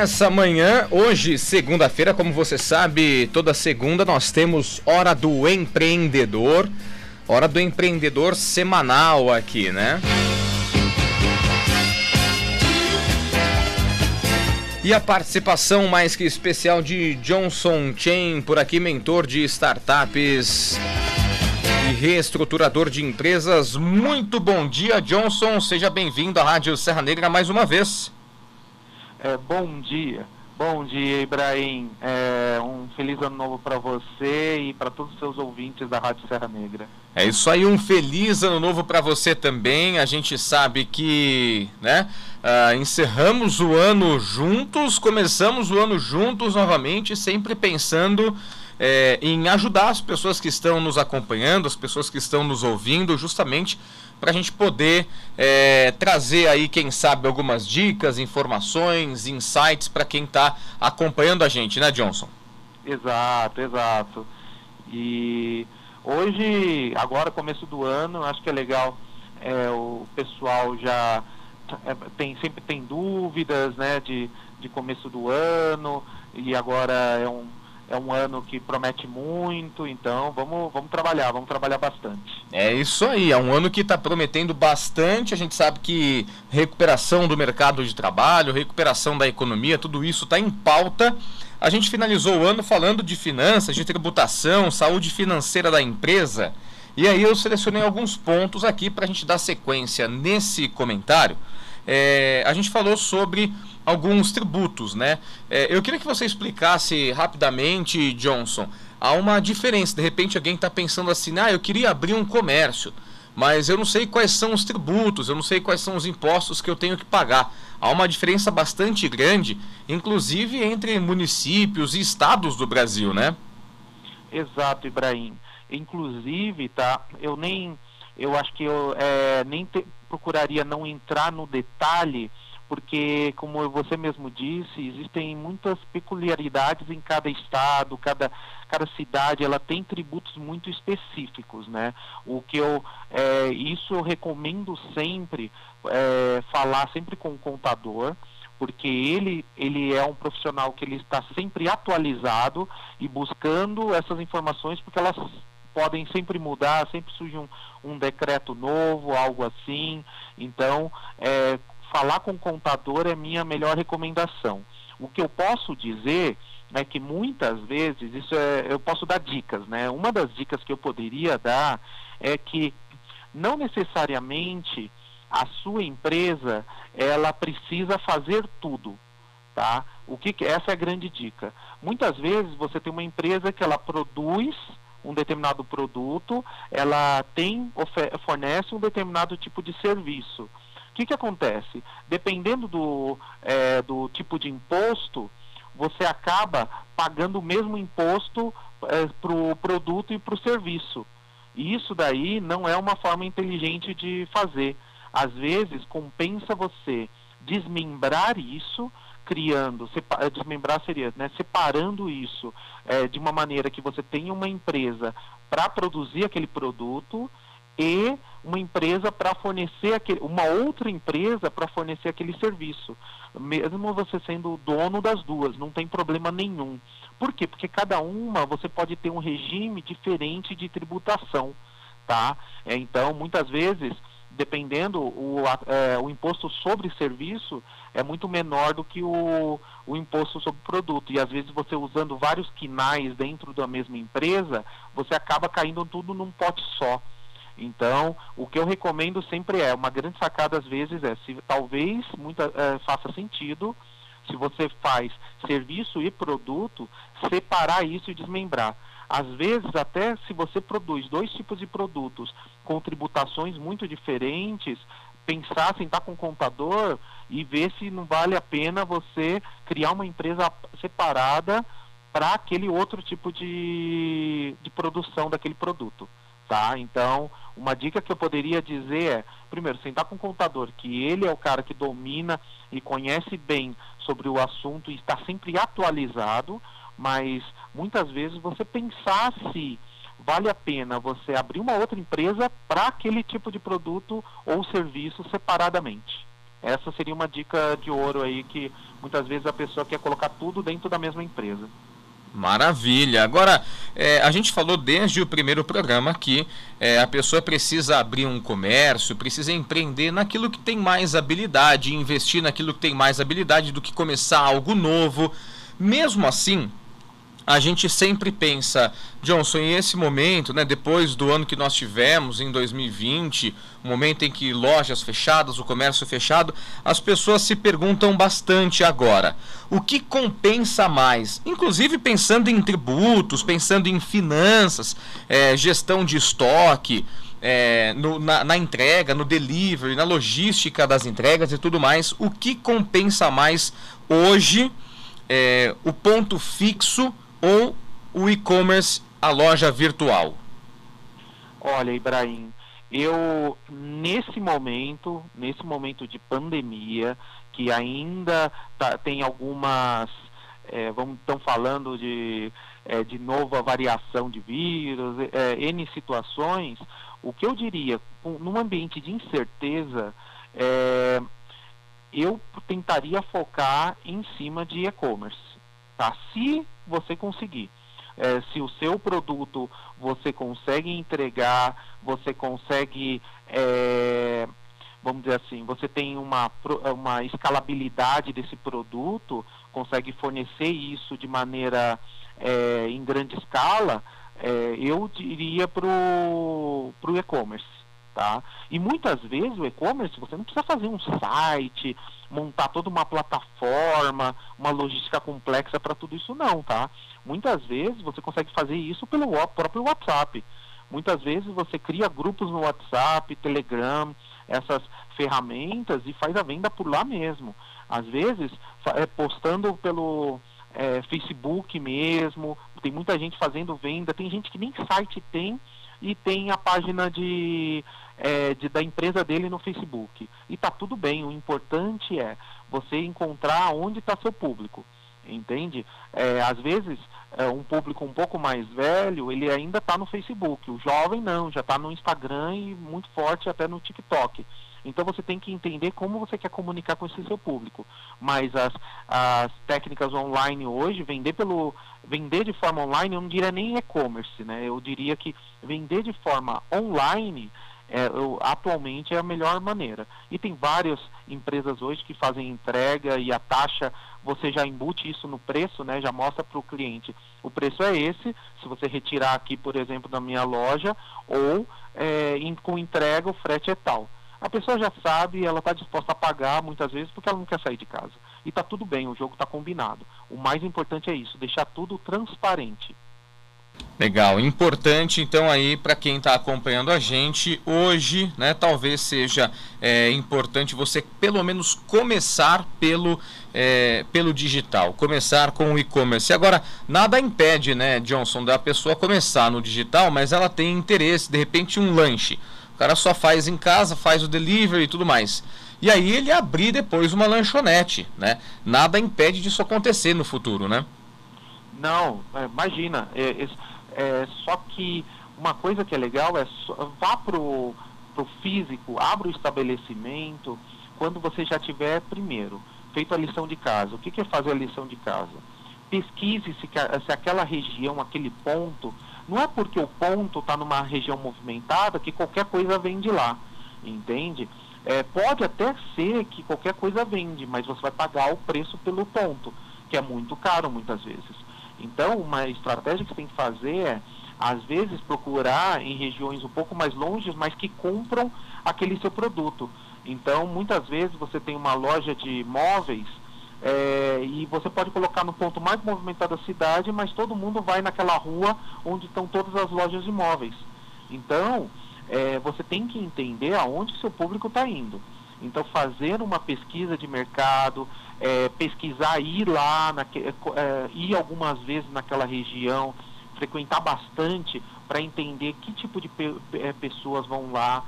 nessa manhã, hoje, segunda-feira, como você sabe, toda segunda nós temos Hora do Empreendedor. Hora do Empreendedor semanal aqui, né? E a participação mais que especial de Johnson Chen, por aqui, mentor de startups e reestruturador de empresas. Muito bom dia, Johnson. Seja bem-vindo à Rádio Serra Negra mais uma vez. É, bom dia. Bom dia, Ibrahim. É, um feliz ano novo para você e para todos os seus ouvintes da Rádio Serra Negra. É isso aí, um feliz ano novo para você também. A gente sabe que, né, uh, encerramos o ano juntos, começamos o ano juntos novamente, sempre pensando é, em ajudar as pessoas que estão nos acompanhando, as pessoas que estão nos ouvindo, justamente para a gente poder é, trazer aí, quem sabe, algumas dicas, informações, insights para quem está acompanhando a gente, né, Johnson? Exato, exato. E hoje, agora começo do ano, acho que é legal é, o pessoal já é, tem sempre tem dúvidas, né, de, de começo do ano e agora é um é um ano que promete muito, então vamos, vamos trabalhar, vamos trabalhar bastante. É isso aí, é um ano que está prometendo bastante. A gente sabe que recuperação do mercado de trabalho, recuperação da economia, tudo isso está em pauta. A gente finalizou o ano falando de finanças, de tributação, saúde financeira da empresa. E aí eu selecionei alguns pontos aqui para a gente dar sequência nesse comentário. É, a gente falou sobre alguns tributos, né? É, eu queria que você explicasse rapidamente, Johnson, há uma diferença. De repente alguém está pensando assim, ah, eu queria abrir um comércio, mas eu não sei quais são os tributos, eu não sei quais são os impostos que eu tenho que pagar. Há uma diferença bastante grande, inclusive entre municípios e estados do Brasil, né? Exato, Ibrahim. Inclusive, tá? Eu nem, eu acho que eu é, nem te, procuraria não entrar no detalhe porque, como você mesmo disse, existem muitas peculiaridades em cada estado, cada, cada cidade, ela tem tributos muito específicos, né? O que eu, é, isso eu recomendo sempre, é, falar sempre com o contador, porque ele, ele é um profissional que ele está sempre atualizado e buscando essas informações, porque elas podem sempre mudar, sempre surge um, um decreto novo, algo assim. Então, é, falar com o contador é minha melhor recomendação. O que eu posso dizer é que muitas vezes, isso é, eu posso dar dicas, né? Uma das dicas que eu poderia dar é que não necessariamente a sua empresa ela precisa fazer tudo, tá? O que, essa é a grande dica. Muitas vezes você tem uma empresa que ela produz um determinado produto, ela tem fornece um determinado tipo de serviço que, que acontece? Dependendo do, é, do tipo de imposto, você acaba pagando o mesmo imposto é, para o produto e para o serviço. E isso daí não é uma forma inteligente de fazer. Às vezes, compensa você desmembrar isso, criando, desmembrar seria, né, separando isso é, de uma maneira que você tenha uma empresa para produzir aquele produto e uma empresa para fornecer aquele, uma outra empresa para fornecer aquele serviço. Mesmo você sendo dono das duas, não tem problema nenhum. Por quê? Porque cada uma você pode ter um regime diferente de tributação, tá? É, então, muitas vezes, dependendo, o, é, o imposto sobre serviço é muito menor do que o, o imposto sobre produto. E às vezes você usando vários quinais dentro da mesma empresa, você acaba caindo tudo num pote só. Então, o que eu recomendo sempre é, uma grande sacada às vezes é, se talvez muita, é, faça sentido, se você faz serviço e produto, separar isso e desmembrar. Às vezes, até se você produz dois tipos de produtos com tributações muito diferentes, pensar, sentar com o contador e ver se não vale a pena você criar uma empresa separada para aquele outro tipo de, de produção daquele produto. Tá? Então, uma dica que eu poderia dizer é, primeiro, sentar com o contador, que ele é o cara que domina e conhece bem sobre o assunto e está sempre atualizado, mas muitas vezes você pensar se vale a pena você abrir uma outra empresa para aquele tipo de produto ou serviço separadamente. Essa seria uma dica de ouro aí que muitas vezes a pessoa quer colocar tudo dentro da mesma empresa. Maravilha. Agora, é, a gente falou desde o primeiro programa que é, a pessoa precisa abrir um comércio, precisa empreender naquilo que tem mais habilidade, investir naquilo que tem mais habilidade do que começar algo novo. Mesmo assim, a gente sempre pensa, Johnson, em esse momento, né, depois do ano que nós tivemos em 2020, o momento em que lojas fechadas, o comércio fechado, as pessoas se perguntam bastante agora: o que compensa mais? Inclusive pensando em tributos, pensando em finanças, é, gestão de estoque. É, no, na, na entrega, no delivery, na logística das entregas e tudo mais, o que compensa mais hoje é, o ponto fixo ou o e-commerce, a loja virtual? Olha, Ibrahim, eu nesse momento, nesse momento de pandemia, que ainda tá, tem algumas, é, vamos estão falando de é, de nova variação de vírus, é, n situações, o que eu diria, num ambiente de incerteza, é, eu tentaria focar em cima de e-commerce, tá? Se você conseguir. É, se o seu produto você consegue entregar, você consegue, é, vamos dizer assim, você tem uma, uma escalabilidade desse produto, consegue fornecer isso de maneira é, em grande escala, é, eu diria para o e-commerce. Tá? E muitas vezes o e-commerce você não precisa fazer um site, montar toda uma plataforma, uma logística complexa para tudo isso não, tá? Muitas vezes você consegue fazer isso pelo próprio WhatsApp. Muitas vezes você cria grupos no WhatsApp, Telegram, essas ferramentas e faz a venda por lá mesmo. Às vezes, é, postando pelo é, Facebook mesmo, tem muita gente fazendo venda, tem gente que nem site tem e tem a página de, é, de, da empresa dele no Facebook. E tá tudo bem, o importante é você encontrar onde está seu público. Entende? É, às vezes, é, um público um pouco mais velho, ele ainda está no Facebook. O jovem não, já está no Instagram e muito forte até no TikTok. Então você tem que entender como você quer comunicar com esse seu público. Mas as, as técnicas online hoje, vender pelo vender de forma online, eu não diria nem e-commerce, né? Eu diria que vender de forma online é, eu, atualmente é a melhor maneira. E tem várias empresas hoje que fazem entrega e a taxa, você já embute isso no preço, né? Já mostra para o cliente. O preço é esse, se você retirar aqui, por exemplo, da minha loja, ou é, em, com entrega o frete é tal a pessoa já sabe, ela está disposta a pagar muitas vezes porque ela não quer sair de casa. E está tudo bem, o jogo está combinado. O mais importante é isso, deixar tudo transparente. Legal, importante então aí para quem está acompanhando a gente hoje, né? Talvez seja é, importante você pelo menos começar pelo é, pelo digital, começar com o e-commerce. Agora nada impede, né, Johnson, da pessoa começar no digital, mas ela tem interesse, de repente um lanche cara só faz em casa, faz o delivery e tudo mais. E aí ele abrir depois uma lanchonete, né? Nada impede disso acontecer no futuro, né? Não, é, imagina. É, é, só que uma coisa que é legal é só, vá pro, pro físico, abra o estabelecimento quando você já tiver primeiro feito a lição de casa. O que, que é fazer a lição de casa? Pesquise se, se aquela região, aquele ponto não é porque o ponto está numa região movimentada que qualquer coisa vem de lá, entende? É, pode até ser que qualquer coisa vende, mas você vai pagar o preço pelo ponto, que é muito caro muitas vezes. Então, uma estratégia que você tem que fazer é, às vezes, procurar em regiões um pouco mais longe, mas que compram aquele seu produto. Então, muitas vezes você tem uma loja de móveis é, e você pode colocar no ponto mais movimentado da cidade, mas todo mundo vai naquela rua onde estão todas as lojas de imóveis. Então, é, você tem que entender aonde seu público está indo. Então, fazer uma pesquisa de mercado, é, pesquisar, ir lá, naque, é, é, ir algumas vezes naquela região, frequentar bastante para entender que tipo de pe é, pessoas vão lá,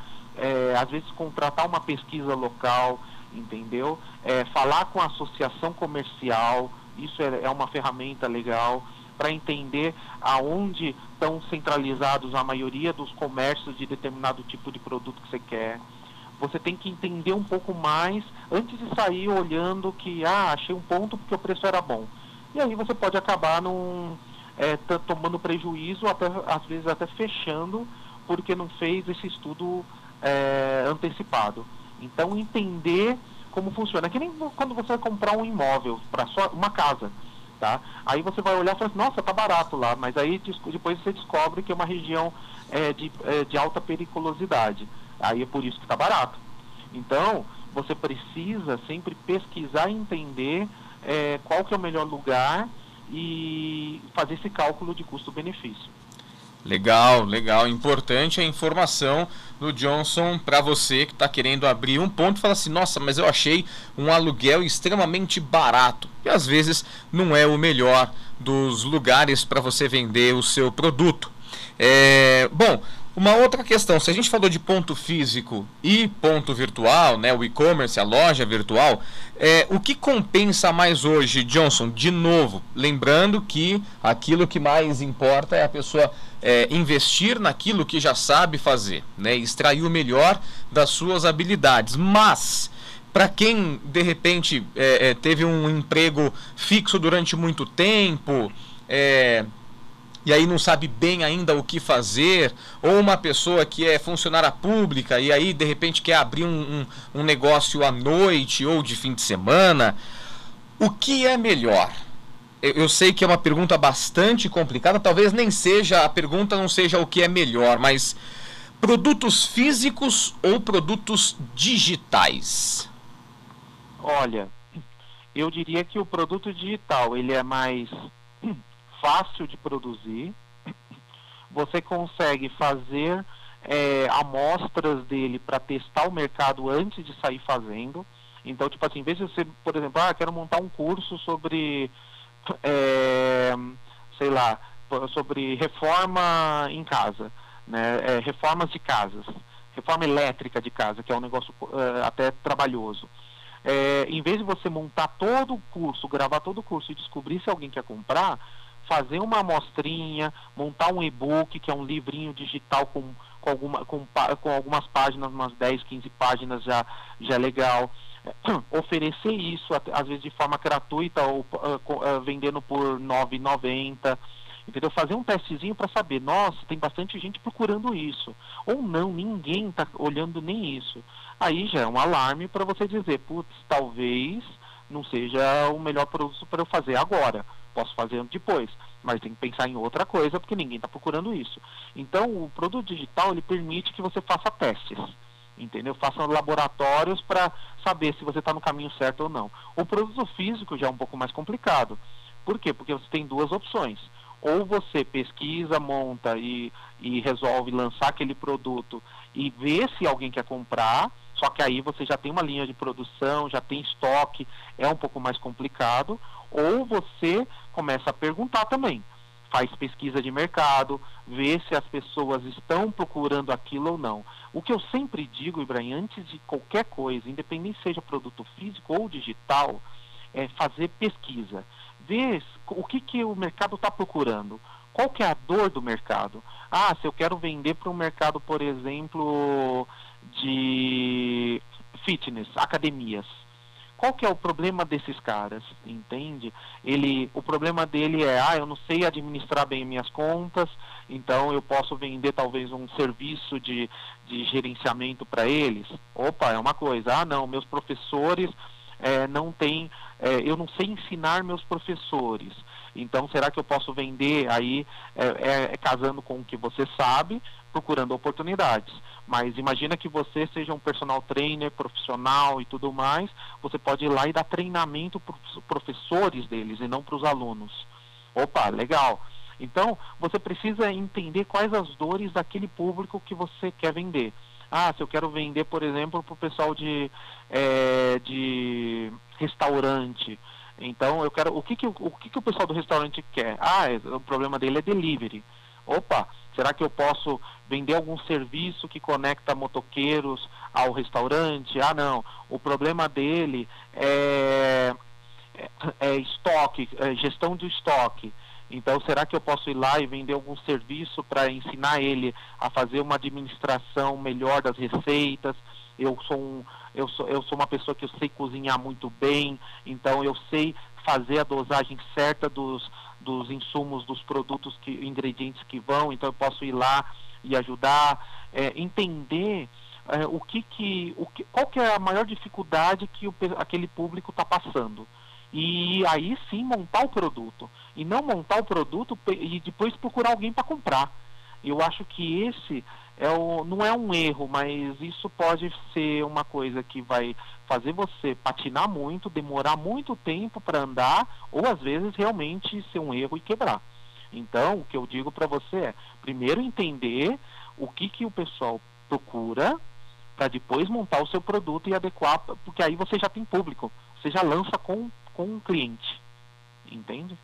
às vezes contratar uma pesquisa local, entendeu? É, falar com a associação comercial, isso é, é uma ferramenta legal para entender aonde estão centralizados a maioria dos comércios de determinado tipo de produto que você quer. você tem que entender um pouco mais antes de sair olhando que, ah, achei um ponto porque o preço era bom. E aí você pode acabar num, é, tomando prejuízo, até, às vezes até fechando, porque não fez esse estudo é, antecipado. Então, entender como funciona. Que nem quando você vai comprar um imóvel para uma casa. Tá? Aí você vai olhar e fala assim, nossa, tá barato lá, mas aí depois você descobre que é uma região é, de, é, de alta periculosidade. Aí é por isso que está barato. Então, você precisa sempre pesquisar e entender é, qual que é o melhor lugar e fazer esse cálculo de custo-benefício. Legal, legal. Importante a informação do Johnson para você que está querendo abrir um ponto e falar assim: nossa, mas eu achei um aluguel extremamente barato. E às vezes não é o melhor dos lugares para você vender o seu produto. É, bom, uma outra questão, se a gente falou de ponto físico e ponto virtual, né, o e-commerce, a loja virtual, é, o que compensa mais hoje, Johnson? De novo, lembrando que aquilo que mais importa é a pessoa é, investir naquilo que já sabe fazer, né, extrair o melhor das suas habilidades. Mas para quem de repente é, é, teve um emprego fixo durante muito tempo, é, e aí não sabe bem ainda o que fazer, ou uma pessoa que é funcionária pública e aí de repente quer abrir um, um, um negócio à noite ou de fim de semana, o que é melhor? Eu, sei que é uma pergunta bastante complicada, talvez nem seja, a pergunta não seja o que é melhor, mas produtos físicos ou produtos digitais? Olha, eu diria que o produto digital ele é mais fácil de produzir, você consegue fazer é, amostras dele para testar o mercado antes de sair fazendo. Então, tipo assim, em vez de você, por exemplo, ah, quero montar um curso sobre, é, sei lá, sobre reforma em casa, né, é, reformas de casas, reforma elétrica de casa, que é um negócio é, até trabalhoso. É, em vez de você montar todo o curso, gravar todo o curso e descobrir se alguém quer comprar, fazer uma amostrinha, montar um e-book, que é um livrinho digital com, com, alguma, com, com algumas páginas, umas 10, 15 páginas já, já é legal. Oferecer isso, às vezes de forma gratuita ou uh, uh, vendendo por R$ 9,90 entendeu? Fazer um testezinho para saber, nossa, tem bastante gente procurando isso, ou não, ninguém está olhando nem isso. Aí já é um alarme para você dizer, putz, talvez não seja o melhor produto para eu fazer agora posso fazer depois, mas tem que pensar em outra coisa porque ninguém está procurando isso. Então, o produto digital ele permite que você faça testes, entendeu? Faça laboratórios para saber se você está no caminho certo ou não. O produto físico já é um pouco mais complicado. Por quê? Porque você tem duas opções. Ou você pesquisa, monta e, e resolve lançar aquele produto e ver se alguém quer comprar, só que aí você já tem uma linha de produção, já tem estoque, é um pouco mais complicado. Ou você começa a perguntar também. Faz pesquisa de mercado, vê se as pessoas estão procurando aquilo ou não. O que eu sempre digo, Ibrahim, antes de qualquer coisa, independente seja produto físico ou digital, é fazer pesquisa. Ver o que, que o mercado está procurando. Qual que é a dor do mercado? Ah, se eu quero vender para um mercado, por exemplo, de fitness, academias qual que é o problema desses caras, entende? Ele, o problema dele é, ah, eu não sei administrar bem minhas contas, então eu posso vender talvez um serviço de, de gerenciamento para eles. Opa, é uma coisa. Ah, não, meus professores é, não têm, é, eu não sei ensinar meus professores. Então, será que eu posso vender aí, é, é casando com o que você sabe, procurando oportunidades? Mas imagina que você seja um personal trainer profissional e tudo mais, você pode ir lá e dar treinamento para os professores deles e não para os alunos. Opa, legal. Então, você precisa entender quais as dores daquele público que você quer vender. Ah, se eu quero vender, por exemplo, para o pessoal de, é, de restaurante. Então, eu quero. O que, que, o que, que o pessoal do restaurante quer? Ah, é, o problema dele é delivery. Opa, será que eu posso vender algum serviço que conecta motoqueiros ao restaurante? Ah, não. O problema dele é, é, é estoque, é gestão do estoque. Então, será que eu posso ir lá e vender algum serviço para ensinar ele a fazer uma administração melhor das receitas? eu sou um, eu sou, eu sou uma pessoa que eu sei cozinhar muito bem, então eu sei fazer a dosagem certa dos, dos insumos, dos produtos, que, ingredientes que vão, então eu posso ir lá e ajudar, é, entender é, o que que, o que, qual que é a maior dificuldade que o, aquele público está passando. E aí sim montar o produto. E não montar o produto e depois procurar alguém para comprar. Eu acho que esse é o, não é um erro, mas isso pode ser uma coisa que vai fazer você patinar muito, demorar muito tempo para andar, ou às vezes realmente ser um erro e quebrar. Então, o que eu digo para você é, primeiro entender o que, que o pessoal procura, para depois montar o seu produto e adequar, porque aí você já tem público, você já lança com, com um cliente. Entende?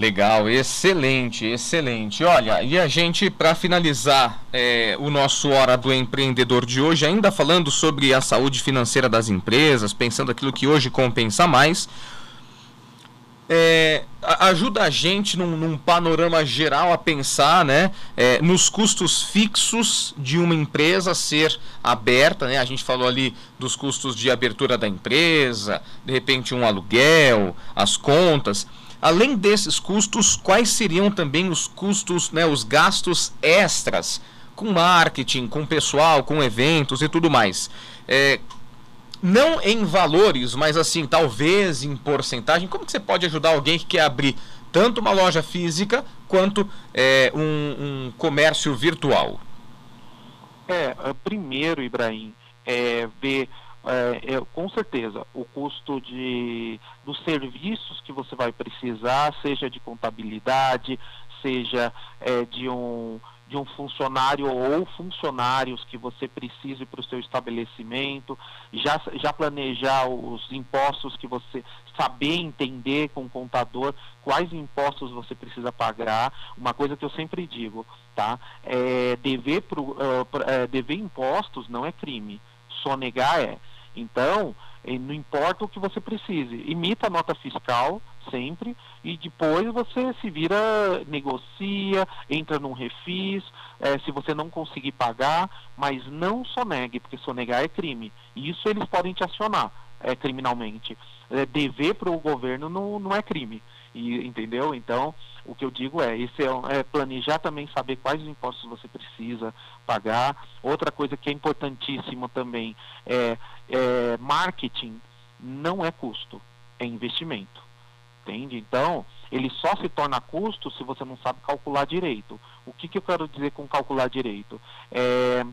Legal, excelente, excelente. Olha, e a gente, para finalizar é, o nosso Hora do Empreendedor de hoje, ainda falando sobre a saúde financeira das empresas, pensando aquilo que hoje compensa mais, é, ajuda a gente num, num, panorama geral a pensar né, é, nos custos fixos de uma empresa ser aberta. Né? A gente falou ali dos custos de abertura da empresa, de repente um aluguel, as contas. Além desses custos, quais seriam também os custos, né, os gastos extras com marketing, com pessoal, com eventos e tudo mais? É, não em valores, mas assim, talvez em porcentagem. Como que você pode ajudar alguém que quer abrir tanto uma loja física quanto é, um, um comércio virtual? É, primeiro, Ibrahim, é ver é, é, com certeza, o custo de, dos serviços que você vai precisar, seja de contabilidade, seja é, de, um, de um funcionário ou funcionários que você precise para o seu estabelecimento, já, já planejar os impostos que você saber entender com o contador quais impostos você precisa pagar. Uma coisa que eu sempre digo, tá? É, dever, pro, uh, é, dever impostos não é crime, sonegar é. Então, eh, não importa o que você precise, imita a nota fiscal sempre e depois você se vira, negocia, entra num refis, é, se você não conseguir pagar, mas não sonegue, porque sonegar é crime. Isso eles podem te acionar é, criminalmente. É, dever para o governo não, não é crime. E, entendeu? Então, o que eu digo é, esse é, é, planejar também saber quais impostos você precisa pagar. Outra coisa que é importantíssima também é, é marketing não é custo, é investimento. Entende? Então, ele só se torna custo se você não sabe calcular direito. O que, que eu quero dizer com calcular direito? É,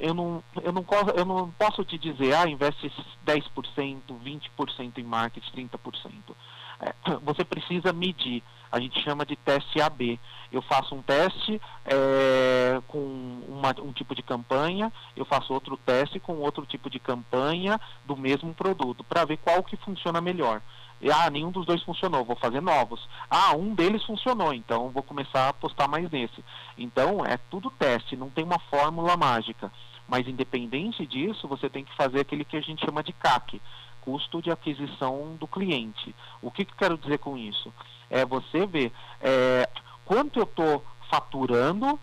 eu, não, eu, não, eu não posso te dizer, ah, investe 10%, 20% em marketing, 30%. É, você precisa medir. A gente chama de teste AB. Eu faço um teste é, com uma, um tipo de campanha, eu faço outro teste com outro tipo de campanha do mesmo produto, para ver qual que funciona melhor. Ah, nenhum dos dois funcionou, vou fazer novos. Ah, um deles funcionou, então vou começar a apostar mais nesse. Então é tudo teste, não tem uma fórmula mágica. Mas independente disso, você tem que fazer aquele que a gente chama de CAC, custo de aquisição do cliente. O que, que eu quero dizer com isso? É você ver é, quanto eu estou faturando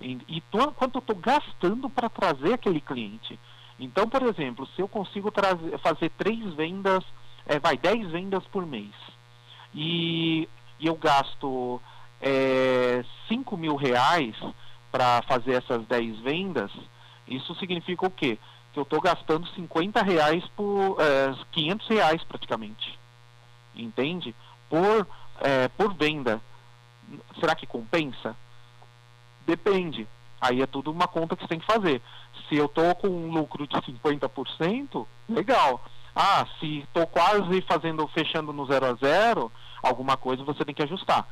e, e tô, quanto eu estou gastando para trazer aquele cliente. Então, por exemplo, se eu consigo trazer, fazer três vendas, é, vai, dez vendas por mês, e, e eu gasto é, 5 mil reais para fazer essas 10 vendas, isso significa o quê? que eu estou gastando 50 reais por é, 500 reais praticamente, entende? Por, é, por venda. Será que compensa? Depende. Aí é tudo uma conta que você tem que fazer. Se eu estou com um lucro de 50%, legal. Ah, se estou quase fazendo, fechando no zero a zero, alguma coisa você tem que ajustar.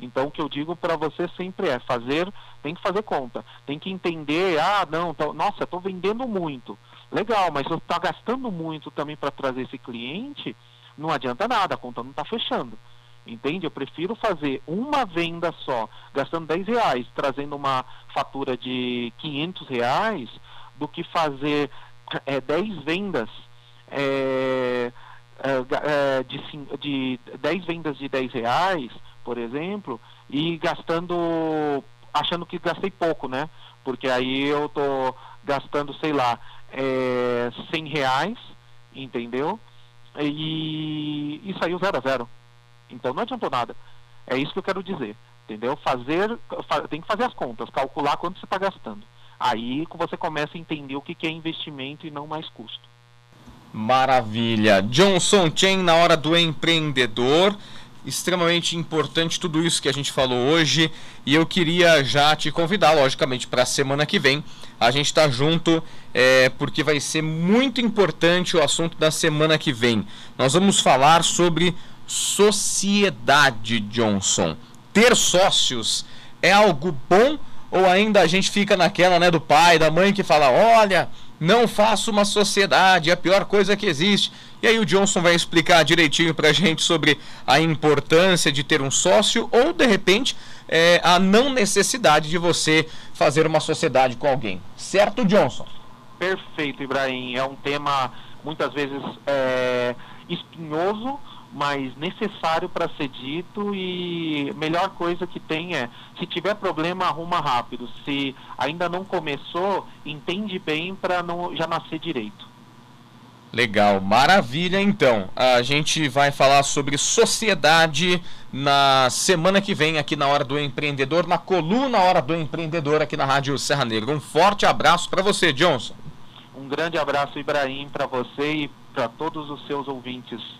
Então o que eu digo para você sempre é fazer, tem que fazer conta, tem que entender, ah, não, tô, nossa, estou vendendo muito. Legal, mas você está gastando muito também para trazer esse cliente, não adianta nada, a conta não está fechando. Entende? Eu prefiro fazer uma venda só, gastando 10 reais, trazendo uma fatura de 500 reais, do que fazer é, 10 vendas é, é, de, de 10 vendas de 10 reais por exemplo, e gastando, achando que gastei pouco, né? Porque aí eu tô gastando, sei lá, é, 100 reais, entendeu? E, e saiu zero a zero. Então não adiantou nada. É isso que eu quero dizer, entendeu? Fazer, tem que fazer as contas, calcular quanto você está gastando. Aí você começa a entender o que é investimento e não mais custo. Maravilha. Johnson Chen na hora do empreendedor. Extremamente importante tudo isso que a gente falou hoje. E eu queria já te convidar, logicamente, para a semana que vem. A gente está junto é, porque vai ser muito importante o assunto da semana que vem. Nós vamos falar sobre sociedade, Johnson. Ter sócios é algo bom ou ainda a gente fica naquela, né, do pai, da mãe que fala: "Olha, não faça uma sociedade, é a pior coisa que existe". E aí o Johnson vai explicar direitinho pra gente sobre a importância de ter um sócio ou de repente é, a não necessidade de você fazer uma sociedade com alguém. Certo, Johnson? Perfeito, Ibrahim. É um tema muitas vezes é, espinhoso, mas necessário para ser dito e melhor coisa que tem é, se tiver problema, arruma rápido. Se ainda não começou, entende bem para não já nascer direito. Legal, maravilha então. A gente vai falar sobre sociedade na semana que vem aqui na Hora do Empreendedor, na coluna Hora do Empreendedor aqui na Rádio Serra Negra. Um forte abraço para você, Johnson. Um grande abraço, Ibrahim, para você e para todos os seus ouvintes.